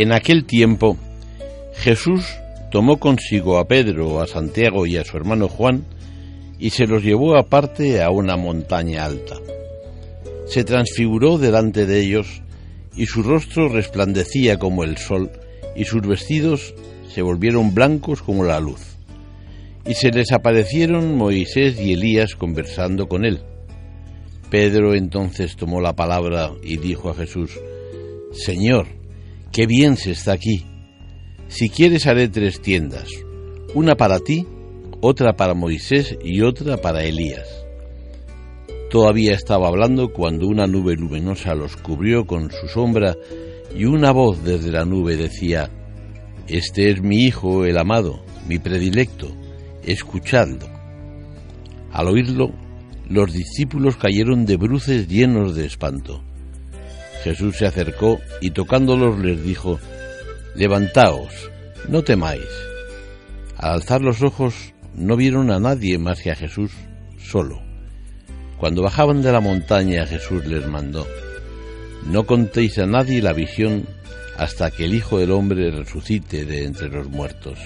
En aquel tiempo, Jesús tomó consigo a Pedro, a Santiago y a su hermano Juan, y se los llevó aparte a una montaña alta. Se transfiguró delante de ellos, y su rostro resplandecía como el sol, y sus vestidos se volvieron blancos como la luz. Y se les aparecieron Moisés y Elías conversando con él. Pedro entonces tomó la palabra y dijo a Jesús, Señor, qué bien se está aquí. Si quieres haré tres tiendas, una para ti, otra para Moisés y otra para Elías. Todavía estaba hablando cuando una nube luminosa los cubrió con su sombra y una voz desde la nube decía, Este es mi Hijo, el amado, mi predilecto, escuchadlo. Al oírlo, los discípulos cayeron de bruces llenos de espanto. Jesús se acercó y tocándolos les dijo, Levantaos, no temáis. Al alzar los ojos no vieron a nadie más que a Jesús solo. Cuando bajaban de la montaña Jesús les mandó, No contéis a nadie la visión hasta que el Hijo del Hombre resucite de entre los muertos.